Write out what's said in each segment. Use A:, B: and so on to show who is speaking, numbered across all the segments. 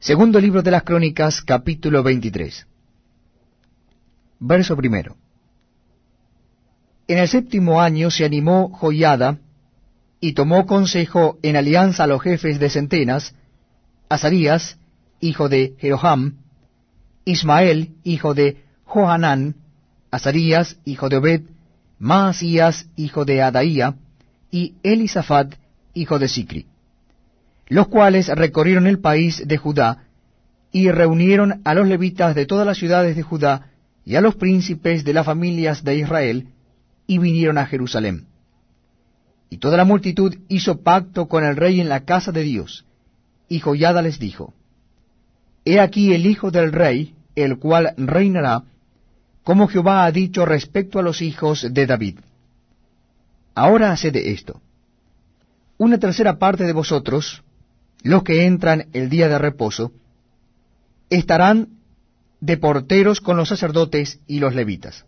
A: Segundo libro de las Crónicas, capítulo 23. Verso primero. En el séptimo año se animó Joiada y tomó consejo en alianza a los jefes de centenas, Azarías, hijo de Jeroham, Ismael, hijo de Johanán, Azarías, hijo de Obed, Maasías, hijo de Adaía, y Elisafat, hijo de Sicri, los cuales recorrieron el país de Judá, y reunieron a los levitas de todas las ciudades de Judá, y a los príncipes de las familias de Israel, y vinieron a Jerusalén. Y toda la multitud hizo pacto con el rey en la casa de Dios, y Joyada les dijo, He aquí el hijo del rey, el cual reinará, como Jehová ha dicho respecto a los hijos de David. Ahora haced esto. Una tercera parte de vosotros, los que entran el día de reposo, estarán de porteros con los sacerdotes y los levitas.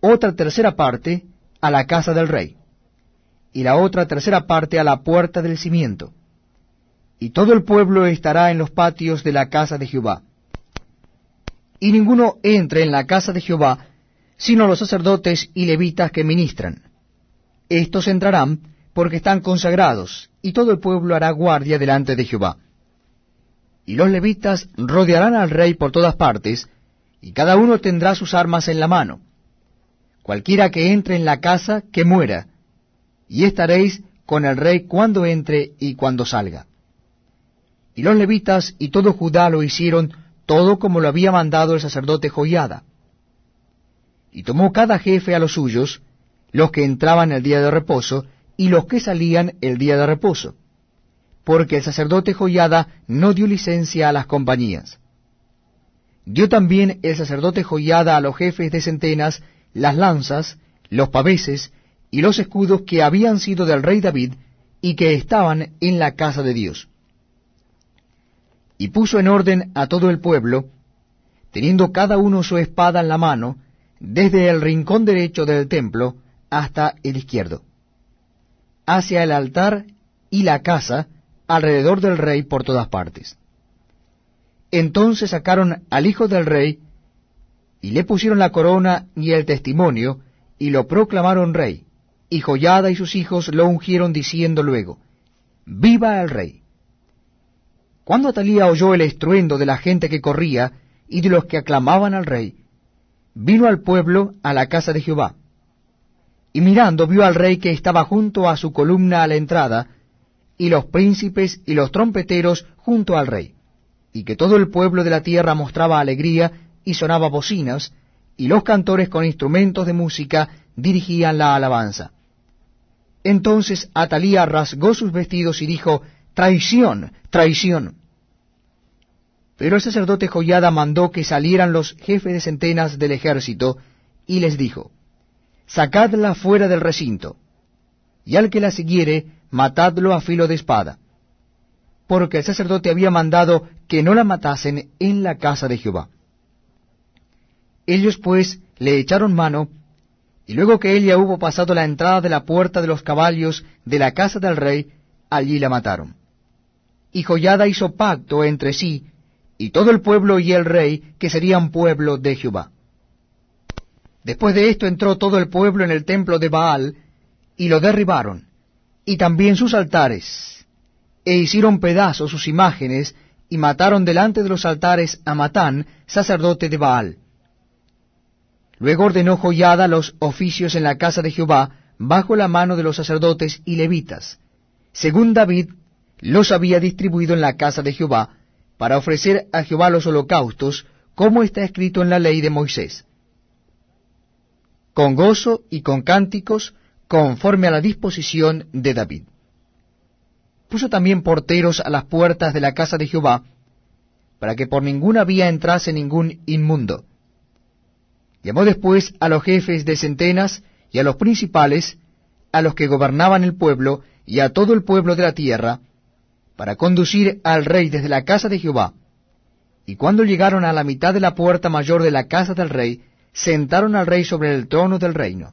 A: Otra tercera parte a la casa del rey, y la otra tercera parte a la puerta del cimiento. Y todo el pueblo estará en los patios de la casa de Jehová y ninguno entre en la casa de Jehová, sino los sacerdotes y levitas que ministran. Estos entrarán porque están consagrados, y todo el pueblo hará guardia delante de Jehová. Y los levitas rodearán al rey por todas partes, y cada uno tendrá sus armas en la mano. Cualquiera que entre en la casa, que muera, y estaréis con el rey cuando entre y cuando salga. Y los levitas y todo Judá lo hicieron todo como lo había mandado el sacerdote Joiada. Y tomó cada jefe a los suyos, los que entraban el día de reposo, y los que salían el día de reposo, porque el sacerdote Joiada no dio licencia a las compañías. Dio también el sacerdote Joiada a los jefes de centenas las lanzas, los paveses y los escudos que habían sido del rey David y que estaban en la casa de Dios y puso en orden a todo el pueblo, teniendo cada uno su espada en la mano, desde el rincón derecho del templo hasta el izquierdo, hacia el altar y la casa, alrededor del rey por todas partes. Entonces sacaron al hijo del rey, y le pusieron la corona y el testimonio, y lo proclamaron rey, y Joyada y sus hijos lo ungieron diciendo luego, Viva el rey. Cuando Atalía oyó el estruendo de la gente que corría y de los que aclamaban al rey, vino al pueblo a la casa de Jehová. Y mirando vio al rey que estaba junto a su columna a la entrada, y los príncipes y los trompeteros junto al rey, y que todo el pueblo de la tierra mostraba alegría y sonaba bocinas, y los cantores con instrumentos de música dirigían la alabanza. Entonces Atalía rasgó sus vestidos y dijo, Traición, traición. Pero el sacerdote Joyada mandó que salieran los jefes de centenas del ejército, y les dijo, Sacadla fuera del recinto, y al que la siguiere, matadlo a filo de espada, porque el sacerdote había mandado que no la matasen en la casa de Jehová. Ellos pues le echaron mano, y luego que ella hubo pasado la entrada de la puerta de los caballos de la casa del rey, allí la mataron y Joyada hizo pacto entre sí, y todo el pueblo y el rey, que serían pueblo de Jehová. Después de esto entró todo el pueblo en el templo de Baal, y lo derribaron, y también sus altares, e hicieron pedazos sus imágenes, y mataron delante de los altares a Matán, sacerdote de Baal. Luego ordenó Joyada los oficios en la casa de Jehová, bajo la mano de los sacerdotes y levitas, según David los había distribuido en la casa de Jehová, para ofrecer a Jehová los holocaustos, como está escrito en la ley de Moisés. Con gozo y con cánticos, conforme a la disposición de David. Puso también porteros a las puertas de la casa de Jehová, para que por ninguna vía entrase ningún inmundo. Llamó después a los jefes de centenas y a los principales, a los que gobernaban el pueblo y a todo el pueblo de la tierra, para conducir al rey desde la casa de Jehová. Y cuando llegaron a la mitad de la puerta mayor de la casa del rey, sentaron al rey sobre el trono del reino.